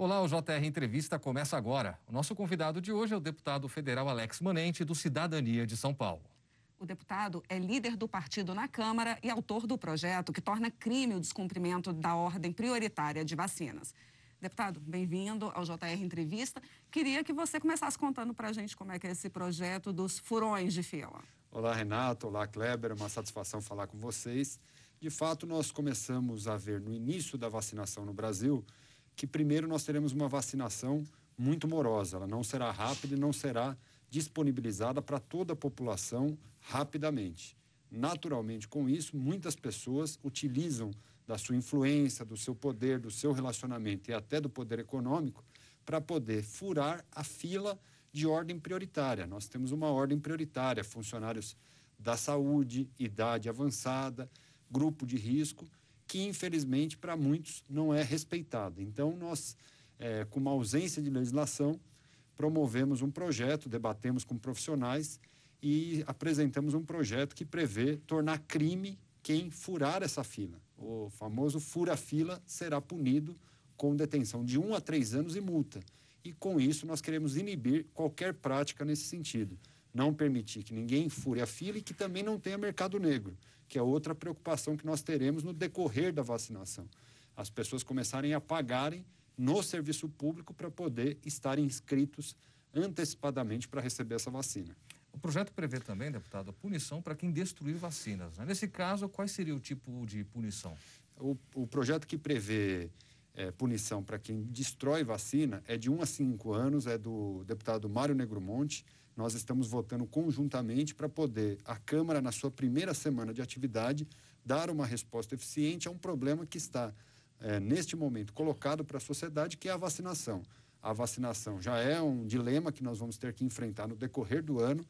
Olá, o JR Entrevista começa agora. O nosso convidado de hoje é o deputado federal Alex Manente, do Cidadania de São Paulo. O deputado é líder do partido na Câmara e autor do projeto que torna crime o descumprimento da ordem prioritária de vacinas. Deputado, bem-vindo ao JR Entrevista. Queria que você começasse contando para a gente como é que é esse projeto dos furões de fila. Olá, Renato. Olá, Kleber. É uma satisfação falar com vocês. De fato, nós começamos a ver no início da vacinação no Brasil que primeiro nós teremos uma vacinação muito morosa. Ela não será rápida e não será disponibilizada para toda a população rapidamente. Naturalmente, com isso, muitas pessoas utilizam da sua influência, do seu poder, do seu relacionamento e até do poder econômico para poder furar a fila de ordem prioritária. Nós temos uma ordem prioritária, funcionários da saúde, idade avançada, grupo de risco, que infelizmente para muitos não é respeitada. Então, nós, é, com uma ausência de legislação, promovemos um projeto, debatemos com profissionais e apresentamos um projeto que prevê tornar crime quem furar essa fila. O famoso fura-fila será punido com detenção de um a três anos e multa. E com isso nós queremos inibir qualquer prática nesse sentido. Não permitir que ninguém fure a fila e que também não tenha mercado negro que é outra preocupação que nós teremos no decorrer da vacinação. As pessoas começarem a pagarem no serviço público para poder estar inscritos antecipadamente para receber essa vacina. O projeto prevê também, deputado, a punição para quem destruir vacinas. Né? Nesse caso, qual seria o tipo de punição? O, o projeto que prevê é, punição para quem destrói vacina é de 1 a 5 anos, é do deputado Mário Negromonte nós estamos votando conjuntamente para poder a Câmara, na sua primeira semana de atividade, dar uma resposta eficiente a um problema que está, é, neste momento, colocado para a sociedade, que é a vacinação. A vacinação já é um dilema que nós vamos ter que enfrentar no decorrer do ano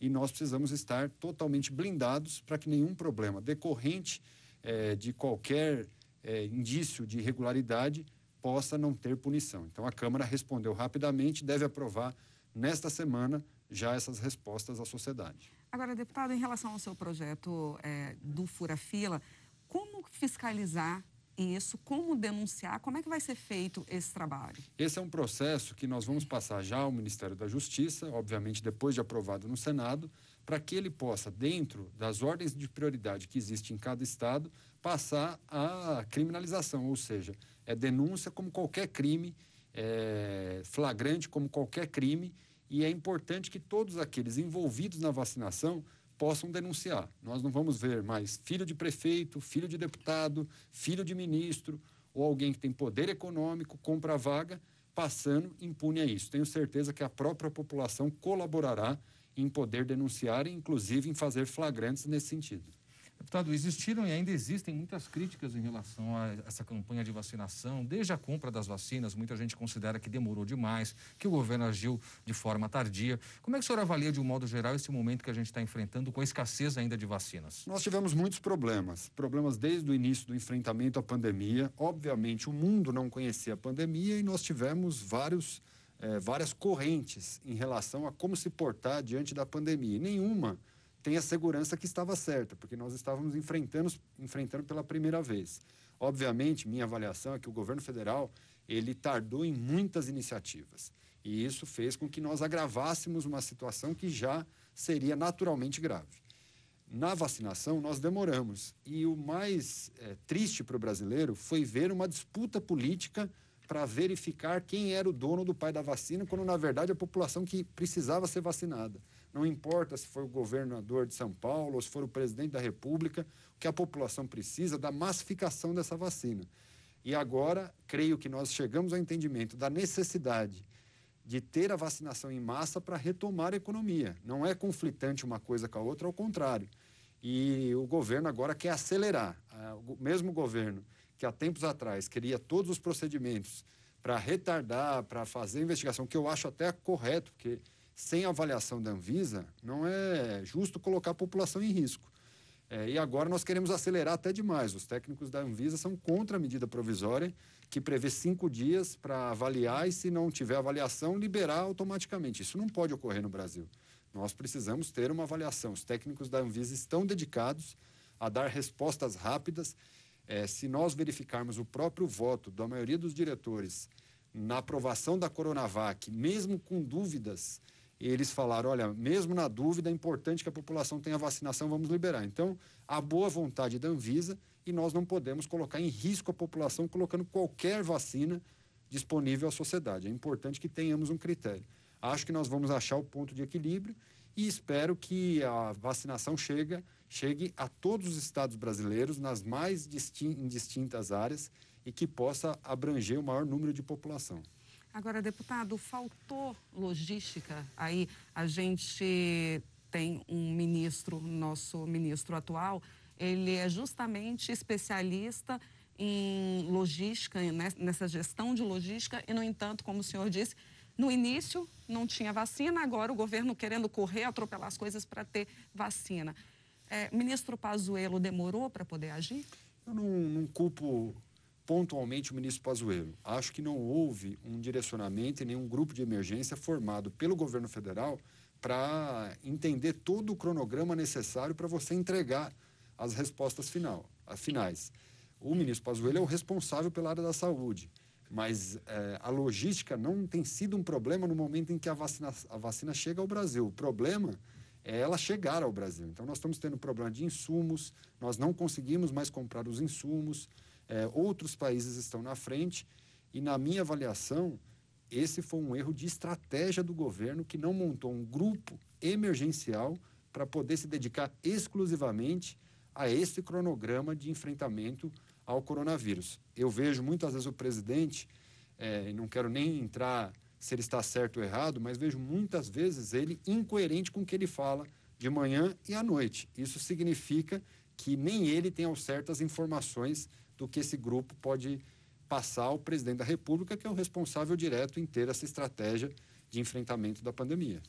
e nós precisamos estar totalmente blindados para que nenhum problema decorrente é, de qualquer é, indício de irregularidade possa não ter punição. Então, a Câmara respondeu rapidamente, deve aprovar nesta semana já essas respostas à sociedade. Agora, deputado, em relação ao seu projeto é, do Fura-Fila, como fiscalizar isso, como denunciar, como é que vai ser feito esse trabalho? Esse é um processo que nós vamos passar já ao Ministério da Justiça, obviamente depois de aprovado no Senado, para que ele possa, dentro das ordens de prioridade que existe em cada estado, passar a criminalização, ou seja, é denúncia como qualquer crime, é flagrante como qualquer crime e é importante que todos aqueles envolvidos na vacinação possam denunciar. Nós não vamos ver mais filho de prefeito, filho de deputado, filho de ministro ou alguém que tem poder econômico, compra vaga, passando impune a isso. Tenho certeza que a própria população colaborará em poder denunciar e, inclusive, em fazer flagrantes nesse sentido. Deputado, existiram e ainda existem muitas críticas em relação a essa campanha de vacinação, desde a compra das vacinas, muita gente considera que demorou demais, que o governo agiu de forma tardia. Como é que o senhor avalia, de um modo geral, esse momento que a gente está enfrentando com a escassez ainda de vacinas? Nós tivemos muitos problemas, problemas desde o início do enfrentamento à pandemia. Obviamente, o mundo não conhecia a pandemia e nós tivemos vários, eh, várias correntes em relação a como se portar diante da pandemia. Nenhuma tem a segurança que estava certa, porque nós estávamos enfrentando, enfrentando pela primeira vez. Obviamente, minha avaliação é que o governo federal ele tardou em muitas iniciativas. E isso fez com que nós agravássemos uma situação que já seria naturalmente grave. Na vacinação, nós demoramos. E o mais é, triste para o brasileiro foi ver uma disputa política para verificar quem era o dono do pai da vacina, quando na verdade a população que precisava ser vacinada. Não importa se for o governador de São Paulo ou se for o presidente da República, o que a população precisa é da massificação dessa vacina. E agora, creio que nós chegamos ao entendimento da necessidade de ter a vacinação em massa para retomar a economia. Não é conflitante uma coisa com a outra, ao contrário. E o governo agora quer acelerar. O mesmo governo que há tempos atrás queria todos os procedimentos para retardar, para fazer investigação, que eu acho até correto, porque sem avaliação da Anvisa, não é justo colocar a população em risco. É, e agora nós queremos acelerar até demais. Os técnicos da Anvisa são contra a medida provisória, que prevê cinco dias para avaliar e, se não tiver avaliação, liberar automaticamente. Isso não pode ocorrer no Brasil. Nós precisamos ter uma avaliação. Os técnicos da Anvisa estão dedicados a dar respostas rápidas é, se nós verificarmos o próprio voto da maioria dos diretores na aprovação da Coronavac, mesmo com dúvidas, eles falaram: olha, mesmo na dúvida, é importante que a população tenha vacinação, vamos liberar. Então, a boa vontade da Anvisa e nós não podemos colocar em risco a população colocando qualquer vacina disponível à sociedade. É importante que tenhamos um critério. Acho que nós vamos achar o ponto de equilíbrio e espero que a vacinação chegue, chegue a todos os estados brasileiros, nas mais distintas áreas, e que possa abranger o maior número de população. Agora, deputado, faltou logística. Aí a gente tem um ministro, nosso ministro atual, ele é justamente especialista em logística, né, nessa gestão de logística, e, no entanto, como o senhor disse, no início não tinha vacina, agora o governo querendo correr, atropelar as coisas para ter vacina. É, ministro Pazuello demorou para poder agir? Eu não, não culpo pontualmente o ministro Pazuello. Acho que não houve um direcionamento e nenhum grupo de emergência formado pelo governo federal para entender todo o cronograma necessário para você entregar as respostas final, as finais. O ministro Pazuello é o responsável pela área da saúde, mas é, a logística não tem sido um problema no momento em que a vacina, a vacina chega ao Brasil. O problema é ela chegar ao Brasil. Então, nós estamos tendo problema de insumos, nós não conseguimos mais comprar os insumos, é, outros países estão na frente, e na minha avaliação, esse foi um erro de estratégia do governo que não montou um grupo emergencial para poder se dedicar exclusivamente a esse cronograma de enfrentamento ao coronavírus. Eu vejo muitas vezes o presidente, é, não quero nem entrar se ele está certo ou errado, mas vejo muitas vezes ele incoerente com o que ele fala de manhã e à noite. Isso significa que nem ele tem ao certo as informações do que esse grupo pode passar ao presidente da República, que é o responsável direto em ter essa estratégia de enfrentamento da pandemia.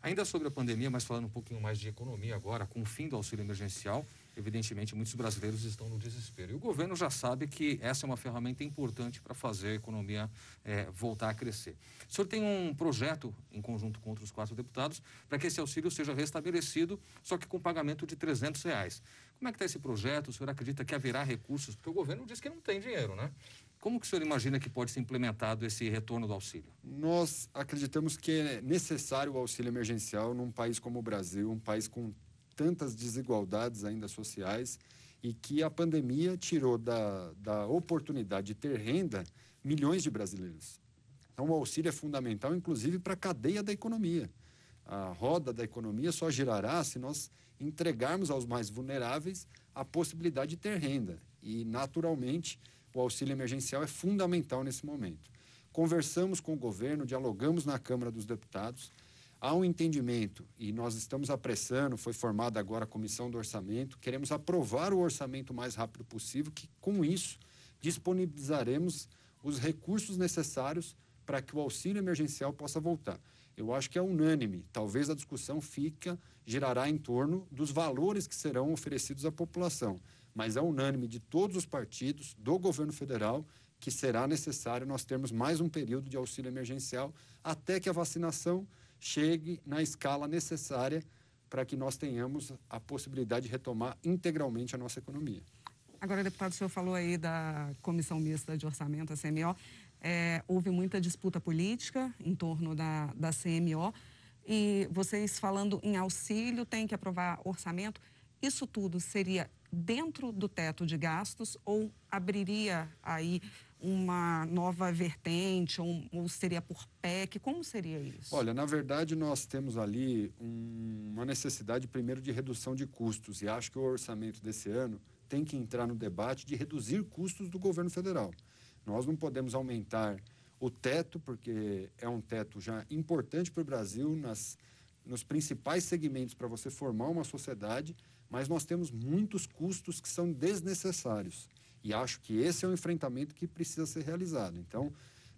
Ainda sobre a pandemia, mas falando um pouquinho mais de economia agora, com o fim do auxílio emergencial, evidentemente muitos brasileiros estão no desespero. E o governo já sabe que essa é uma ferramenta importante para fazer a economia é, voltar a crescer. O senhor tem um projeto, em conjunto com outros quatro deputados, para que esse auxílio seja restabelecido, só que com pagamento de 300 reais. Como é que está esse projeto? O senhor acredita que haverá recursos? Porque o governo diz que não tem dinheiro, né? Como que o senhor imagina que pode ser implementado esse retorno do auxílio? Nós acreditamos que é necessário o auxílio emergencial num país como o Brasil, um país com tantas desigualdades ainda sociais e que a pandemia tirou da, da oportunidade de ter renda milhões de brasileiros. Então, o auxílio é fundamental, inclusive, para a cadeia da economia. A roda da economia só girará se nós entregarmos aos mais vulneráveis a possibilidade de ter renda. E, naturalmente, o auxílio emergencial é fundamental nesse momento. Conversamos com o governo, dialogamos na Câmara dos Deputados, há um entendimento e nós estamos apressando, foi formada agora a comissão do orçamento, queremos aprovar o orçamento o mais rápido possível, que com isso disponibilizaremos os recursos necessários para que o auxílio emergencial possa voltar. Eu acho que é unânime, talvez a discussão fica, girará em torno dos valores que serão oferecidos à população mas é unânime de todos os partidos, do governo federal, que será necessário nós termos mais um período de auxílio emergencial até que a vacinação chegue na escala necessária para que nós tenhamos a possibilidade de retomar integralmente a nossa economia. Agora, deputado, o senhor falou aí da Comissão Mista de Orçamento, a CMO. É, houve muita disputa política em torno da, da CMO. E vocês falando em auxílio, tem que aprovar orçamento. Isso tudo seria dentro do teto de gastos ou abriria aí uma nova vertente ou, ou seria por PEC? Como seria isso? Olha, na verdade nós temos ali um, uma necessidade primeiro de redução de custos e acho que o orçamento desse ano tem que entrar no debate de reduzir custos do governo federal. Nós não podemos aumentar o teto porque é um teto já importante para o Brasil nas nos principais segmentos para você formar uma sociedade mas nós temos muitos custos que são desnecessários. E acho que esse é o enfrentamento que precisa ser realizado. Então,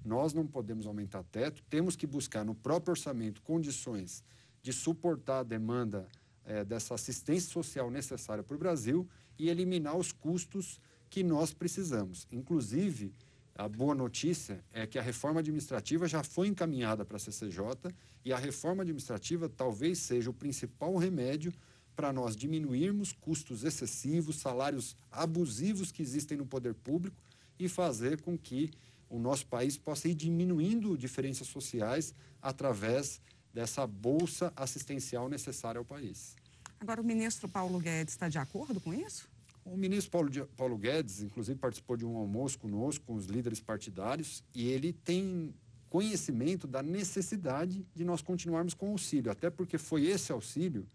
nós não podemos aumentar teto, temos que buscar no próprio orçamento condições de suportar a demanda é, dessa assistência social necessária para o Brasil e eliminar os custos que nós precisamos. Inclusive, a boa notícia é que a reforma administrativa já foi encaminhada para a CCJ e a reforma administrativa talvez seja o principal remédio para nós diminuirmos custos excessivos, salários abusivos que existem no poder público e fazer com que o nosso país possa ir diminuindo diferenças sociais através dessa bolsa assistencial necessária ao país. Agora, o ministro Paulo Guedes está de acordo com isso? O ministro Paulo, Paulo Guedes, inclusive, participou de um almoço conosco, com os líderes partidários, e ele tem conhecimento da necessidade de nós continuarmos com o auxílio, até porque foi esse auxílio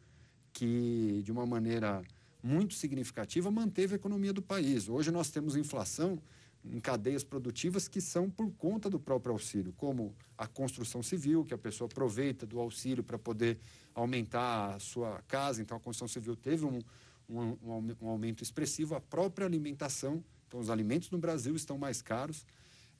que, de uma maneira muito significativa, manteve a economia do país. Hoje nós temos inflação em cadeias produtivas que são por conta do próprio auxílio, como a construção civil, que a pessoa aproveita do auxílio para poder aumentar a sua casa, então a construção civil teve um, um, um, aumento expressivo, a própria alimentação, então os alimentos no Brasil estão mais caros,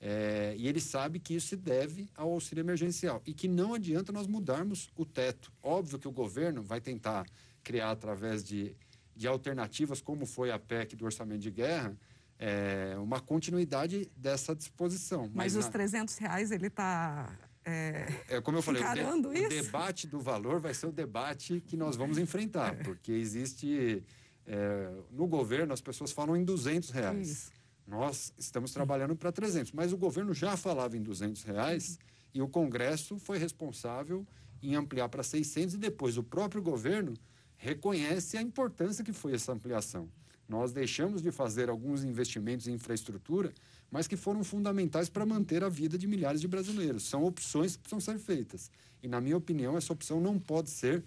é, e ele sabe que isso se deve ao auxílio emergencial e que não adianta nós mudarmos o teto. Óbvio que o governo vai tentar criar através de, de alternativas, como foi a PEC do orçamento de guerra, é, uma continuidade dessa disposição. Mas, Mas os na... 300 reais ele está é, é, como eu falei, o, de, o, debate do valor vai ser o debate que nós vamos enfrentar, é. porque existe é, no governo as pessoas falam em 200 reais. Isso. Nós estamos trabalhando para 300, mas o governo já falava em 200 reais e o Congresso foi responsável em ampliar para 600 e depois o próprio governo reconhece a importância que foi essa ampliação. Nós deixamos de fazer alguns investimentos em infraestrutura, mas que foram fundamentais para manter a vida de milhares de brasileiros. São opções que precisam ser feitas. E, na minha opinião, essa opção não pode ser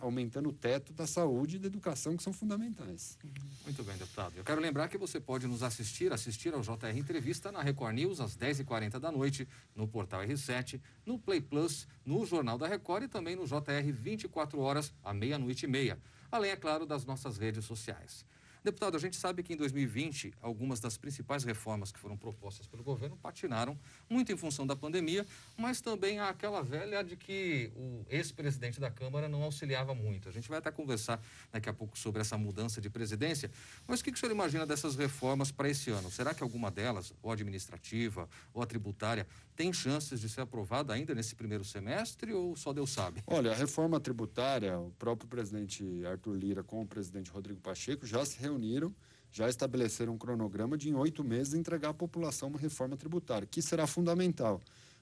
aumentando o teto da saúde e da educação, que são fundamentais. Muito bem, deputado. Eu quero lembrar que você pode nos assistir, assistir ao JR Entrevista na Record News às 10h40 da noite, no portal R7, no Play Plus, no Jornal da Record e também no JR 24 horas, à meia-noite e meia. Além, é claro, das nossas redes sociais. Deputado, a gente sabe que em 2020 algumas das principais reformas que foram propostas pelo governo patinaram muito em função da pandemia, mas também há aquela velha de que o ex-presidente da Câmara não auxiliava muito. A gente vai até conversar daqui a pouco sobre essa mudança de presidência, mas o que, que o senhor imagina dessas reformas para esse ano? Será que alguma delas, ou administrativa ou a tributária, tem chances de ser aprovada ainda nesse primeiro semestre ou só Deus sabe? Olha, a reforma tributária, o próprio presidente Arthur Lira com o presidente Rodrigo Pacheco já se reuniram, já estabeleceram um cronograma de em oito meses entregar à população uma reforma tributária, que será fundamental.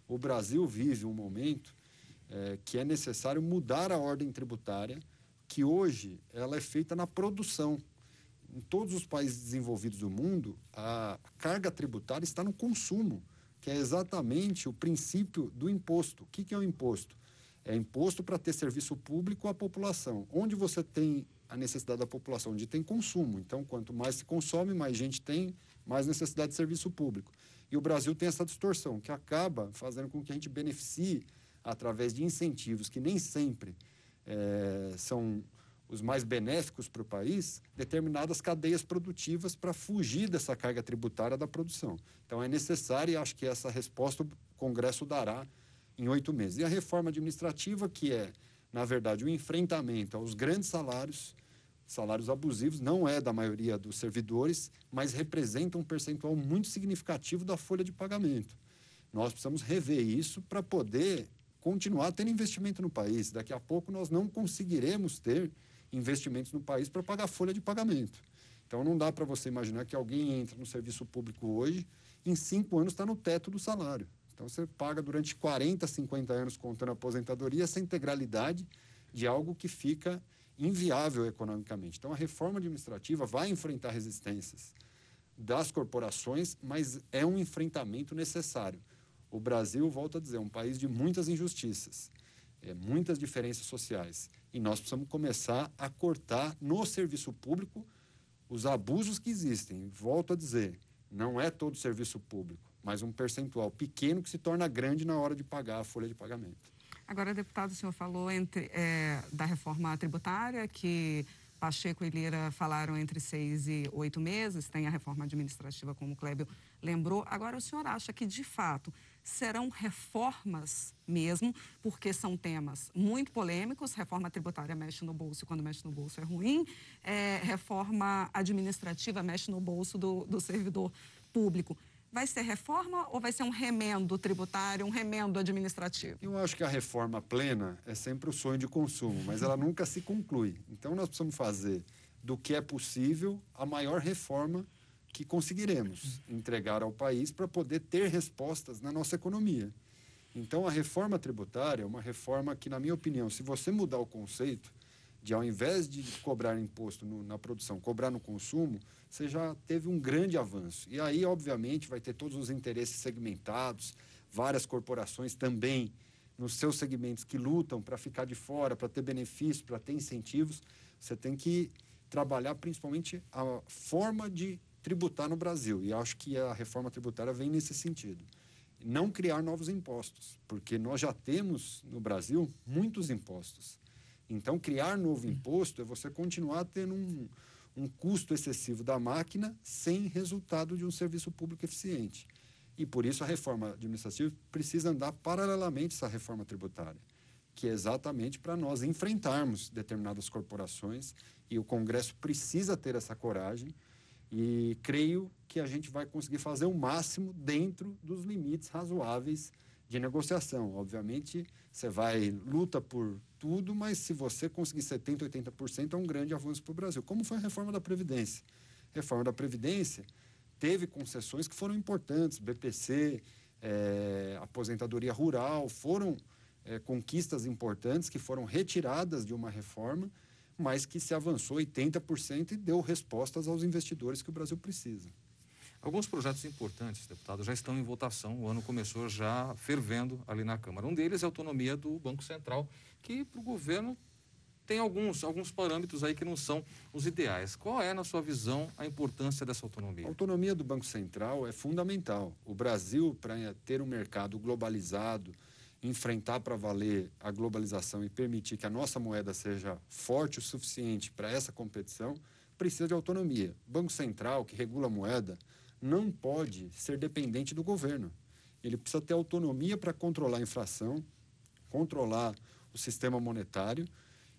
O Brasil vive um momento é, que é necessário mudar a ordem tributária, que hoje ela é feita na produção. Em todos os países desenvolvidos do mundo, a carga tributária está no consumo que é exatamente o princípio do imposto. O que, que é o imposto? É imposto para ter serviço público à população. Onde você tem a necessidade da população? Onde tem consumo. Então, quanto mais se consome, mais gente tem, mais necessidade de serviço público. E o Brasil tem essa distorção, que acaba fazendo com que a gente beneficie através de incentivos que nem sempre é, são os mais benéficos para o país, determinadas cadeias produtivas para fugir dessa carga tributária da produção. Então, é necessário e acho que essa resposta o Congresso dará em oito meses. E a reforma administrativa, que é, na verdade, o enfrentamento aos grandes salários, salários abusivos, não é da maioria dos servidores, mas representa um percentual muito significativo da folha de pagamento. Nós precisamos rever isso para poder continuar tendo investimento no país. Daqui a pouco nós não conseguiremos ter investimentos no país para pagar folha de pagamento. Então não dá para você imaginar que alguém entra no serviço público hoje, em cinco anos está no teto do salário. Então você paga durante 40, 50 anos contando a aposentadoria essa integralidade de algo que fica inviável economicamente. Então a reforma administrativa vai enfrentar resistências das corporações, mas é um enfrentamento necessário. O Brasil, volto a dizer, é um país de muitas injustiças, é, muitas diferenças sociais. E nós precisamos começar a cortar no serviço público os abusos que existem. Volto a dizer, não é todo serviço público, mas um percentual pequeno que se torna grande na hora de pagar a folha de pagamento. Agora, deputado, o senhor falou entre, é, da reforma tributária, que Pacheco e Lira falaram entre seis e oito meses, tem a reforma administrativa, como o Clébio lembrou. Agora, o senhor acha que, de fato, serão reformas mesmo, porque são temas muito polêmicos. Reforma tributária mexe no bolso, quando mexe no bolso é ruim. É, reforma administrativa mexe no bolso do, do servidor público. Vai ser reforma ou vai ser um remendo tributário, um remendo administrativo? Eu acho que a reforma plena é sempre o sonho de consumo, mas ela nunca se conclui. Então, nós precisamos fazer do que é possível a maior reforma que conseguiremos entregar ao país para poder ter respostas na nossa economia. Então, a reforma tributária é uma reforma que, na minha opinião, se você mudar o conceito de, ao invés de cobrar imposto no, na produção, cobrar no consumo, você já teve um grande avanço. E aí, obviamente, vai ter todos os interesses segmentados, várias corporações também nos seus segmentos que lutam para ficar de fora, para ter benefícios, para ter incentivos. Você tem que trabalhar principalmente a forma de tributar no Brasil. E acho que a reforma tributária vem nesse sentido. Não criar novos impostos, porque nós já temos no Brasil muitos impostos. Então, criar novo imposto é você continuar tendo um, um custo excessivo da máquina sem resultado de um serviço público eficiente. E por isso a reforma administrativa precisa andar paralelamente a essa reforma tributária, que é exatamente para nós enfrentarmos determinadas corporações e o Congresso precisa ter essa coragem e creio que a gente vai conseguir fazer o máximo dentro dos limites razoáveis de negociação. Obviamente, você vai luta por tudo, mas se você conseguir 70%, 80%, é um grande avanço para o Brasil. Como foi a reforma da Previdência? Reforma da Previdência teve concessões que foram importantes, BPC, é, aposentadoria rural, foram é, conquistas importantes que foram retiradas de uma reforma mas que se avançou 80% e deu respostas aos investidores que o Brasil precisa. Alguns projetos importantes, deputado, já estão em votação. O ano começou já fervendo ali na Câmara. Um deles é a autonomia do Banco Central, que para o governo tem alguns, alguns parâmetros aí que não são os ideais. Qual é, na sua visão, a importância dessa autonomia? A autonomia do Banco Central é fundamental. O Brasil, para ter um mercado globalizado, enfrentar para valer a globalização e permitir que a nossa moeda seja forte o suficiente para essa competição, precisa de autonomia. O Banco Central, que regula a moeda, não pode ser dependente do governo. Ele precisa ter autonomia para controlar a inflação, controlar o sistema monetário,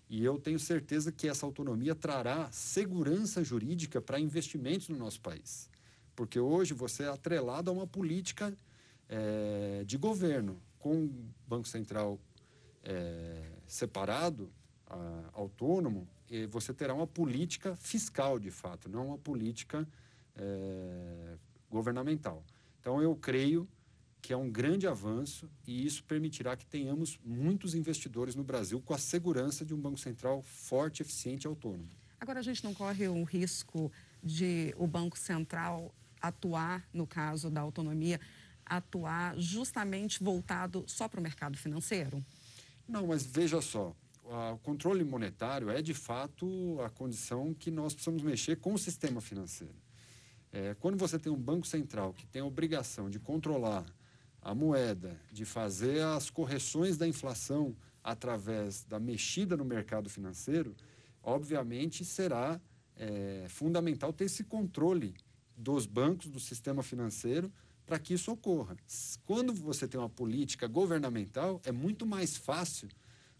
e eu tenho certeza que essa autonomia trará segurança jurídica para investimentos no nosso país. Porque hoje você é atrelado a uma política é, de governo com o Banco Central é, separado, a, autônomo, você terá uma política fiscal, de fato, não uma política é, governamental. Então, eu creio que é um grande avanço e isso permitirá que tenhamos muitos investidores no Brasil com a segurança de um Banco Central forte, eficiente e autônomo. Agora, a gente não corre o risco de o Banco Central atuar, no caso da autonomia, atuar justamente voltado só para o mercado financeiro? Não, mas veja só, o controle monetário é de fato a condição que nós precisamos mexer com o sistema financeiro. É, quando você tem um banco central que tem a obrigação de controlar a moeda, de fazer as correções da inflação através da mexida no mercado financeiro, obviamente será é, fundamental ter esse controle dos bancos, do sistema financeiro, para que isso ocorra. Quando você tem uma política governamental, é muito mais fácil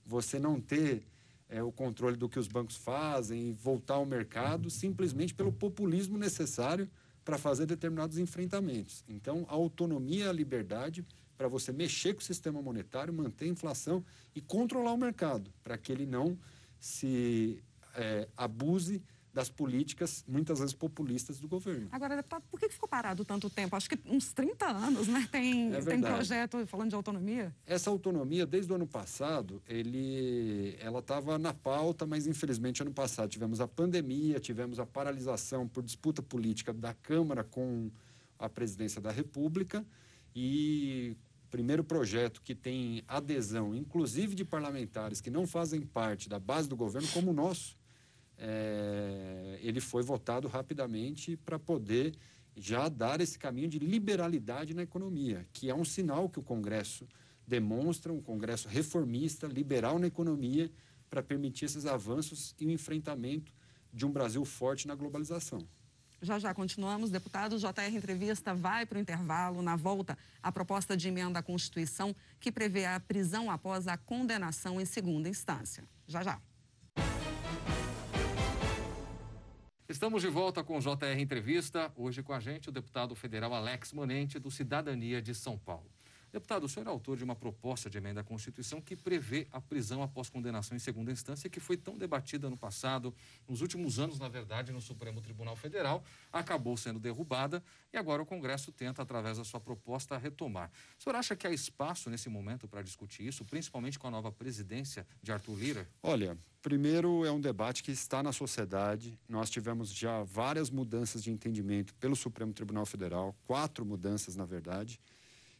você não ter é, o controle do que os bancos fazem e voltar ao mercado simplesmente pelo populismo necessário para fazer determinados enfrentamentos. Então, a autonomia e a liberdade para você mexer com o sistema monetário, manter a inflação e controlar o mercado, para que ele não se é, abuse das políticas, muitas vezes populistas, do governo. Agora, deputado, por que ficou parado tanto tempo? Acho que uns 30 anos, né? Tem, é tem projeto falando de autonomia? Essa autonomia, desde o ano passado, ele, ela estava na pauta, mas infelizmente ano passado tivemos a pandemia, tivemos a paralisação por disputa política da Câmara com a presidência da República e primeiro projeto que tem adesão, inclusive de parlamentares que não fazem parte da base do governo, como o nosso, é, ele foi votado rapidamente para poder já dar esse caminho de liberalidade na economia, que é um sinal que o Congresso demonstra, um Congresso reformista, liberal na economia, para permitir esses avanços e o enfrentamento de um Brasil forte na globalização. Já já continuamos, deputado. JR Entrevista vai para o intervalo. Na volta, a proposta de emenda à Constituição que prevê a prisão após a condenação em segunda instância. Já já. Estamos de volta com o JR Entrevista. Hoje com a gente o deputado federal Alex Monente, do Cidadania de São Paulo. Deputado, o senhor é autor de uma proposta de emenda à Constituição que prevê a prisão após condenação em segunda instância, que foi tão debatida no passado, nos últimos anos, na verdade, no Supremo Tribunal Federal, acabou sendo derrubada e agora o Congresso tenta, através da sua proposta, retomar. O senhor acha que há espaço nesse momento para discutir isso, principalmente com a nova presidência de Arthur Lira? Olha, primeiro é um debate que está na sociedade. Nós tivemos já várias mudanças de entendimento pelo Supremo Tribunal Federal, quatro mudanças, na verdade.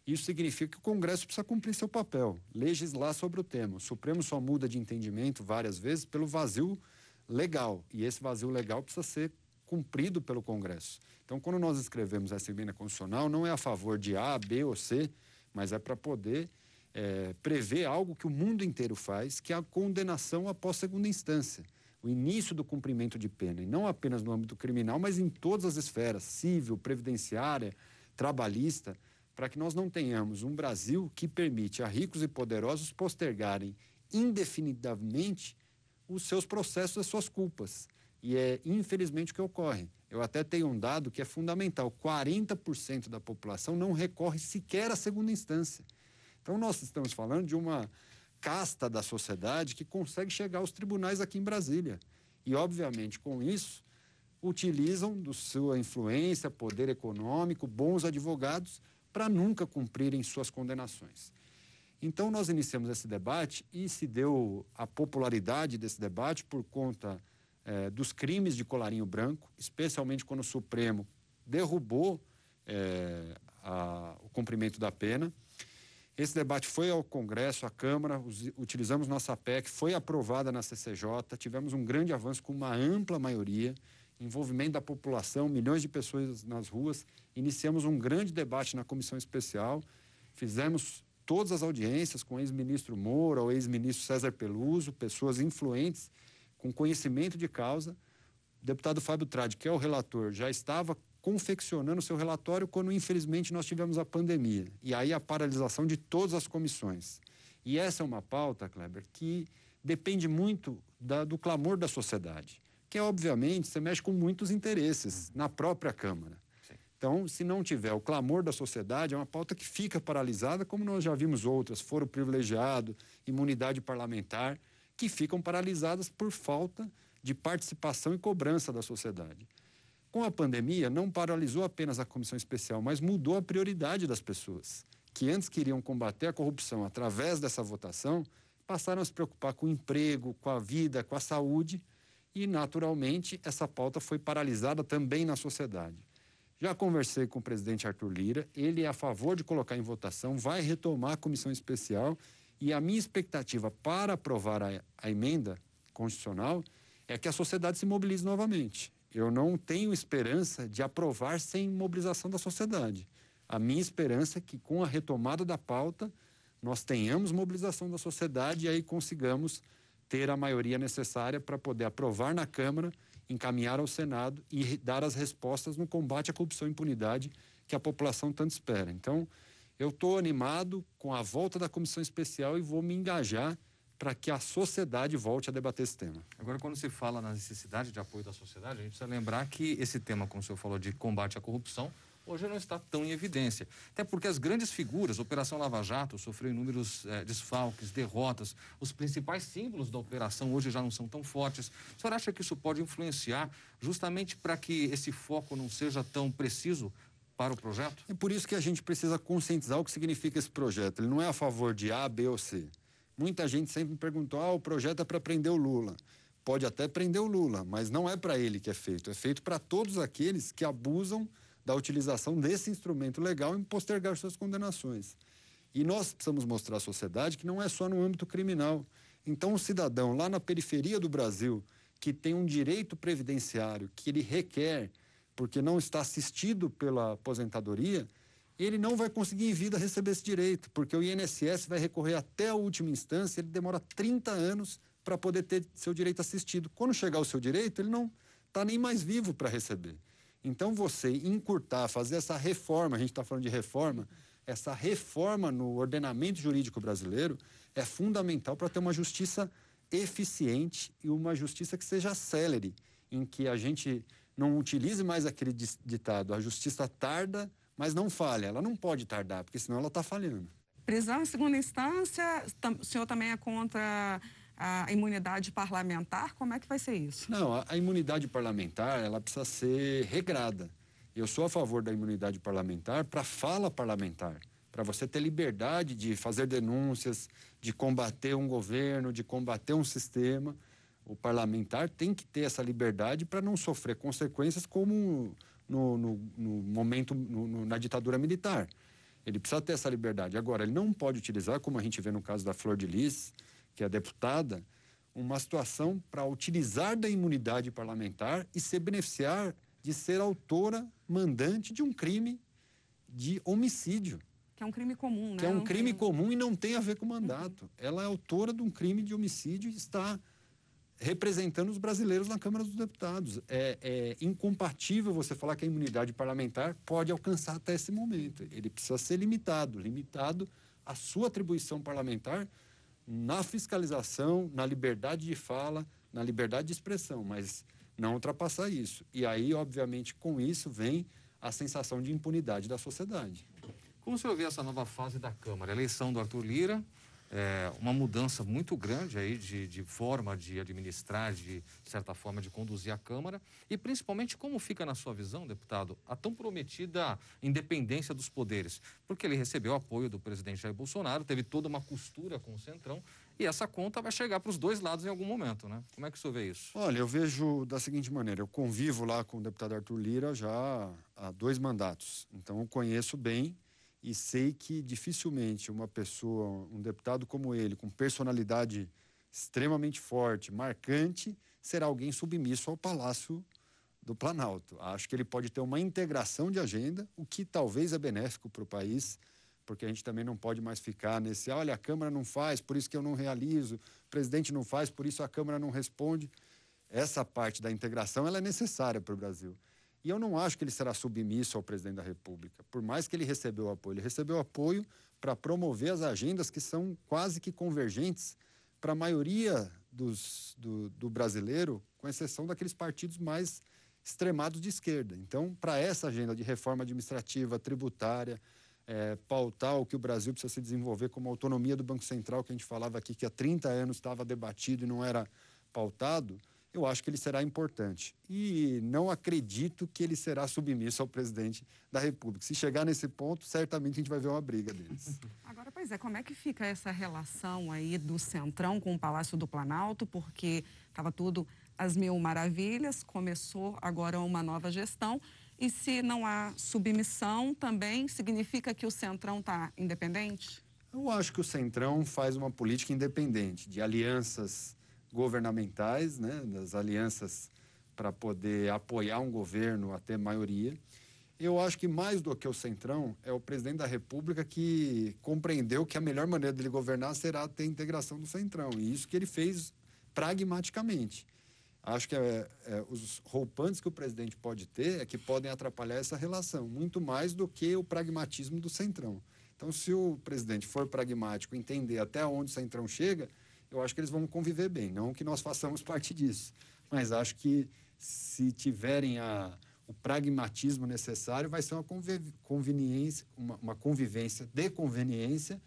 Isso significa que o Congresso precisa cumprir seu papel, legislar sobre o tema. O Supremo só muda de entendimento várias vezes pelo vazio legal, e esse vazio legal precisa ser cumprido pelo Congresso. Então, quando nós escrevemos essa emenda constitucional, não é a favor de A, B ou C, mas é para poder é, prever algo que o mundo inteiro faz, que é a condenação após segunda instância. O início do cumprimento de pena, e não apenas no âmbito criminal, mas em todas as esferas, civil, previdenciária, trabalhista para que nós não tenhamos um Brasil que permite a ricos e poderosos postergarem indefinidamente os seus processos, as suas culpas. E é infelizmente o que ocorre. Eu até tenho um dado que é fundamental: 40% da população não recorre sequer à segunda instância. Então, nós estamos falando de uma casta da sociedade que consegue chegar aos tribunais aqui em Brasília. E, obviamente, com isso, utilizam do sua influência, poder econômico, bons advogados para nunca cumprirem suas condenações. Então, nós iniciamos esse debate e se deu a popularidade desse debate por conta eh, dos crimes de colarinho branco, especialmente quando o Supremo derrubou eh, a, o cumprimento da pena. Esse debate foi ao Congresso, à Câmara, utilizamos nossa PEC, foi aprovada na CCJ, tivemos um grande avanço com uma ampla maioria envolvimento da população, milhões de pessoas nas ruas. Iniciamos um grande debate na comissão especial, fizemos todas as audiências com o ex-ministro Moura, o ex-ministro César Peluso, pessoas influentes, com conhecimento de causa. O deputado Fábio Tradi, que é o relator, já estava confeccionando seu relatório quando, infelizmente, nós tivemos a pandemia. E aí a paralisação de todas as comissões. E essa é uma pauta, Kleber, que depende muito da, do clamor da sociedade que é, obviamente, você mexe com muitos interesses na própria Câmara. Sim. Então, se não tiver o clamor da sociedade, é uma pauta que fica paralisada, como nós já vimos outras, foro privilegiado, imunidade parlamentar, que ficam paralisadas por falta de participação e cobrança da sociedade. Com a pandemia, não paralisou apenas a comissão especial, mas mudou a prioridade das pessoas, que antes queriam combater a corrupção através dessa votação, passaram a se preocupar com o emprego, com a vida, com a saúde e, naturalmente, essa pauta foi paralisada também na sociedade. Já conversei com o presidente Arthur Lira, ele é a favor de colocar em votação, vai retomar a comissão especial e a minha expectativa para aprovar a, a emenda constitucional é que a sociedade se mobilize novamente. Eu não tenho esperança de aprovar sem mobilização da sociedade. A minha esperança é que, com a retomada da pauta, nós tenhamos mobilização da sociedade e aí consigamos ter a maioria necessária para poder aprovar na Câmara, encaminhar ao Senado e dar as respostas no combate à corrupção e impunidade que a população tanto espera. Então, eu estou animado com a volta da comissão especial e vou me engajar para que a sociedade volte a debater esse tema. Agora, quando se fala na necessidade de apoio da sociedade, a gente precisa lembrar que esse tema, como o senhor falou, de combate à corrupção, hoje não está tão em evidência. Até porque as grandes figuras, Operação Lava Jato, sofreu inúmeros eh, desfalques, derrotas. Os principais símbolos da operação hoje já não são tão fortes. O senhor acha que isso pode influenciar justamente para que esse foco não seja tão preciso para o projeto? É por isso que a gente precisa conscientizar o que significa esse projeto. Ele não é a favor de A, B ou C. Muita gente sempre me perguntou: ah, o projeto é para prender o Lula. Pode até prender o Lula, mas não é para ele que é feito. É feito para todos aqueles que abusam da utilização desse instrumento legal em postergar suas condenações. E nós precisamos mostrar à sociedade que não é só no âmbito criminal. Então, o cidadão lá na periferia do Brasil, que tem um direito previdenciário que ele requer, porque não está assistido pela aposentadoria, ele não vai conseguir em vida receber esse direito, porque o INSS vai recorrer até a última instância, ele demora 30 anos para poder ter seu direito assistido. Quando chegar o seu direito, ele não está nem mais vivo para receber. Então, você encurtar, fazer essa reforma, a gente está falando de reforma, essa reforma no ordenamento jurídico brasileiro é fundamental para ter uma justiça eficiente e uma justiça que seja célere, em que a gente não utilize mais aquele ditado: a justiça tarda, mas não falha. Ela não pode tardar, porque senão ela está falhando. prisão em segunda instância, o senhor também é contra a imunidade parlamentar? Como é que vai ser isso? Não, a, a imunidade parlamentar ela precisa ser regrada. Eu sou a favor da imunidade parlamentar para fala parlamentar, para você ter liberdade de fazer denúncias, de combater um governo, de combater um sistema. O parlamentar tem que ter essa liberdade para não sofrer consequências como no, no, no momento no, na ditadura militar. Ele precisa ter essa liberdade. Agora, ele não pode utilizar, como a gente vê no caso da Flor de Lis, que é deputada, uma situação para utilizar da imunidade parlamentar e se beneficiar de ser autora, mandante de um crime de homicídio. Que é um crime comum, né? Que é um crime comum e não tem a ver com mandato. Uhum. Ela é autora de um crime de homicídio e está representando os brasileiros na Câmara dos Deputados. É, é, incompatível você falar que a imunidade parlamentar pode alcançar até esse momento. Ele precisa ser limitado limitado à sua atribuição parlamentar na fiscalização, na liberdade de fala, na liberdade de expressão, mas não ultrapassar isso. E aí, obviamente, com isso vem a sensação de impunidade da sociedade. Como o senhor vê essa nova fase da Câmara? A eleição do Arthur Lira, é, uma mudança muito grande aí de, de forma de administrar, de, de certa forma de conduzir a Câmara e principalmente como fica na sua visão, deputado, a tão prometida independência dos poderes, porque ele recebeu apoio do presidente Jair Bolsonaro, teve toda uma costura com o Centrão e essa conta vai chegar para os dois lados em algum momento, né? Como é que o senhor vê isso? Olha, eu vejo da seguinte maneira, eu convivo lá com o deputado Arthur Lira já há dois mandatos, então eu conheço bem e sei que dificilmente uma pessoa, um deputado como ele, com personalidade extremamente forte, marcante, será alguém submisso ao Palácio do Planalto. Acho que ele pode ter uma integração de agenda, o que talvez é benéfico para o país, porque a gente também não pode mais ficar nesse, olha, a Câmara não faz, por isso que eu não realizo, o presidente não faz, por isso a Câmara não responde. Essa parte da integração ela é necessária para o Brasil. E eu não acho que ele será submisso ao presidente da República. Por mais que ele recebeu apoio, ele recebeu apoio para promover as agendas que são quase que convergentes para a maioria dos, do, do brasileiro, com exceção daqueles partidos mais extremados de esquerda. Então, para essa agenda de reforma administrativa, tributária, é, pautar o que o Brasil precisa se desenvolver como autonomia do Banco Central, que a gente falava aqui que há 30 anos estava debatido e não era pautado, eu acho que ele será importante. E não acredito que ele será submisso ao presidente da República. Se chegar nesse ponto, certamente a gente vai ver uma briga deles. Agora, pois é, como é que fica essa relação aí do Centrão com o Palácio do Planalto? Porque estava tudo às mil maravilhas, começou agora uma nova gestão. E se não há submissão, também significa que o Centrão está independente? Eu acho que o Centrão faz uma política independente, de alianças governamentais, né, das alianças para poder apoiar um governo até maioria. Eu acho que mais do que o Centrão é o presidente da República que compreendeu que a melhor maneira dele governar será ter integração do Centrão. E isso que ele fez pragmaticamente. Acho que é, é, os roupantes que o presidente pode ter é que podem atrapalhar essa relação, muito mais do que o pragmatismo do Centrão. Então, se o presidente for pragmático, entender até onde o Centrão chega, eu acho que eles vão conviver bem. Não que nós façamos parte disso, mas acho que se tiverem a, o pragmatismo necessário, vai ser uma conveniência, uma, uma convivência de conveniência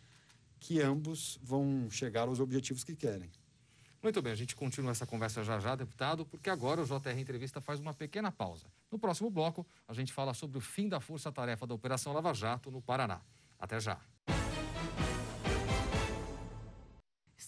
que ambos vão chegar aos objetivos que querem. Muito bem, a gente continua essa conversa já já, deputado, porque agora o JR Entrevista faz uma pequena pausa. No próximo bloco, a gente fala sobre o fim da força-tarefa da Operação Lava Jato no Paraná. Até já.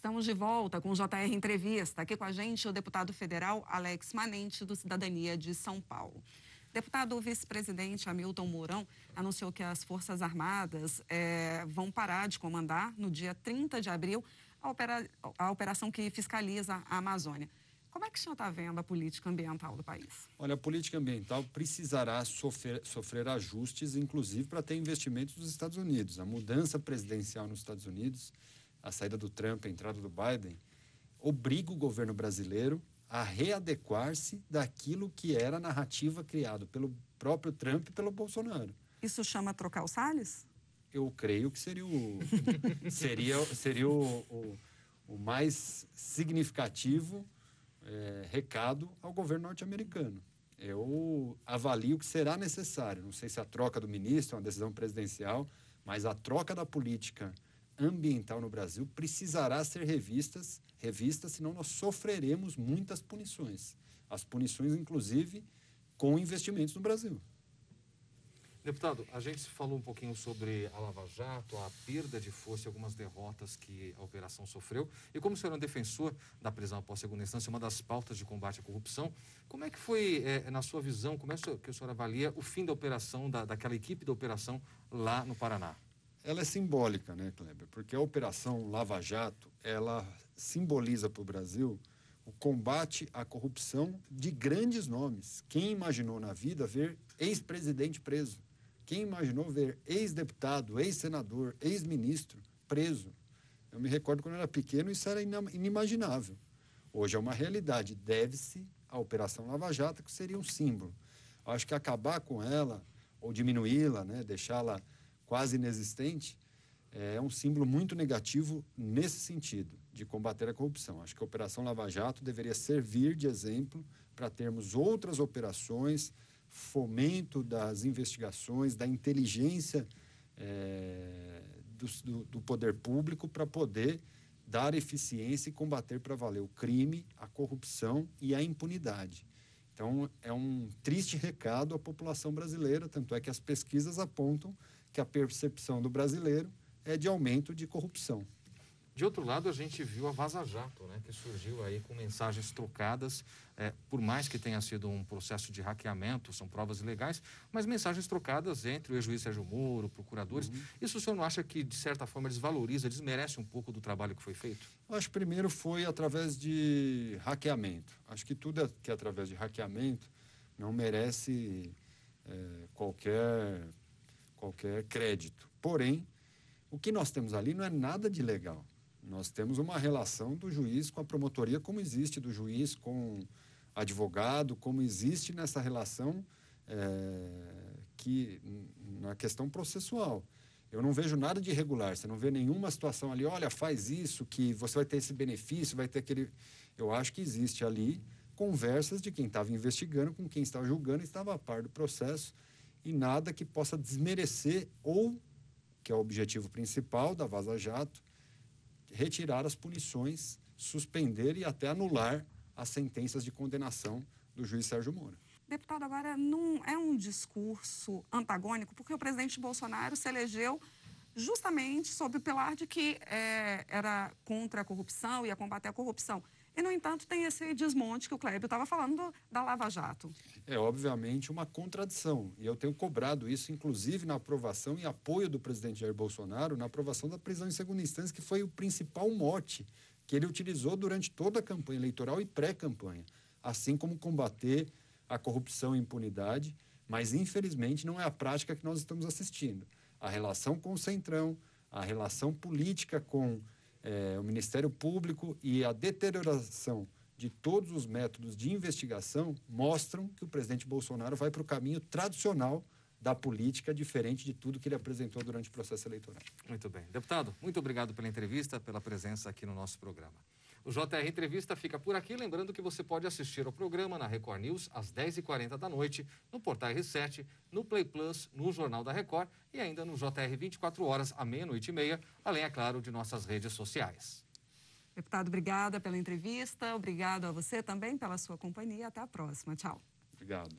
Estamos de volta com o JR Entrevista. Aqui com a gente o deputado federal Alex Manente, do Cidadania de São Paulo. Deputado vice-presidente Hamilton Mourão anunciou que as Forças Armadas é, vão parar de comandar no dia 30 de abril a, opera, a operação que fiscaliza a Amazônia. Como é que o senhor está vendo a política ambiental do país? Olha, a política ambiental precisará sofrer, sofrer ajustes, inclusive para ter investimentos dos Estados Unidos. A mudança presidencial nos Estados Unidos a saída do Trump, a entrada do Biden, obriga o governo brasileiro a readequar-se daquilo que era a narrativa criada pelo próprio Trump e pelo Bolsonaro. Isso chama trocar o Salles? Eu creio que seria o, seria, seria o, o, o mais significativo é, recado ao governo norte-americano. Eu avalio que será necessário. Não sei se a troca do ministro é uma decisão presidencial, mas a troca da política ambiental no Brasil precisará ser revistas, revista, senão nós sofreremos muitas punições. As punições, inclusive, com investimentos no Brasil. Deputado, a gente falou um pouquinho sobre a Lava Jato, a perda de força e algumas derrotas que a operação sofreu. E como o senhor é um defensor da prisão após segunda instância, uma das pautas de combate à corrupção, como é que foi, é, na sua visão, como é que o senhor avalia o fim da operação, da, daquela equipe da operação lá no Paraná? Ela é simbólica, né, Kleber? Porque a operação Lava Jato, ela simboliza para o Brasil o combate à corrupção de grandes nomes. Quem imaginou na vida ver ex-presidente preso? Quem imaginou ver ex-deputado, ex-senador, ex-ministro preso? Eu me recordo quando eu era pequeno, isso era inimaginável. Hoje é uma realidade. Deve-se à Operação Lava Jato, que seria um símbolo. Eu acho que acabar com ela, ou diminuí-la, né, deixá-la quase inexistente, é um símbolo muito negativo nesse sentido, de combater a corrupção. Acho que a Operação Lava Jato deveria servir de exemplo para termos outras operações fomento das investigações, da inteligência é, do, do, poder público para poder dar eficiência e combater para valer o crime, a corrupção e a impunidade. Então, é um triste recado à população brasileira, tanto é que as pesquisas apontam que a percepção do brasileiro é de aumento de corrupção. De outro lado, a gente viu a Vaza Jato, né, que surgiu aí com mensagens trocadas, é, por mais que tenha sido um processo de hackeamento, são provas ilegais, mas mensagens trocadas entre o ex-juiz Sérgio Moro, procuradores. Uhum. Isso o senhor não acha que, de certa forma, desvaloriza, desmerece um pouco do trabalho que foi feito? Eu acho que primeiro foi através de hackeamento. Acho que tudo que é através de hackeamento não merece é, qualquer, qualquer crédito. Porém, o que nós temos ali não é nada de legal. Nós temos uma relação do juiz com a promotoria, como existe do juiz com advogado, como existe nessa relação é, que na questão processual. Eu não vejo nada de irregular. Você não vê nenhuma situação ali, olha, faz isso, que você vai ter esse benefício, vai ter aquele. Eu acho que existe ali conversas de quem estava investigando com quem estava julgando e estava a par do processo e nada que possa desmerecer ou, que é o objetivo principal da Vaza Jato, retirar as punições, suspender e até anular as sentenças de condenação do juiz Sérgio Moro. Deputado, agora não é um discurso antagônico, porque o presidente Bolsonaro se elegeu justamente sob o pilar de que é, era contra a corrupção, ia combater a corrupção. E, no entanto, tem esse desmonte que o Kleber estava falando do, da Lava Jato. É, obviamente, uma contradição. E eu tenho cobrado isso, inclusive, na aprovação e apoio do presidente Jair Bolsonaro na aprovação da prisão em segunda instância, que foi o principal mote que ele utilizou durante toda a campanha eleitoral e pré-campanha. Assim como combater a corrupção e impunidade, mas, infelizmente, não é a prática que nós estamos assistindo. A relação com o Centrão, a relação política com é, o Ministério Público e a deterioração de todos os métodos de investigação mostram que o presidente Bolsonaro vai para o caminho tradicional da política, diferente de tudo que ele apresentou durante o processo eleitoral. Muito bem. Deputado, muito obrigado pela entrevista, pela presença aqui no nosso programa. O JR Entrevista fica por aqui, lembrando que você pode assistir ao programa na Record News às 10h40 da noite, no Portal R7, no Play Plus, no Jornal da Record e ainda no JR 24 horas à meia-noite e meia, além, é claro, de nossas redes sociais. Deputado, obrigada pela entrevista, obrigado a você também pela sua companhia. Até a próxima. Tchau. Obrigado.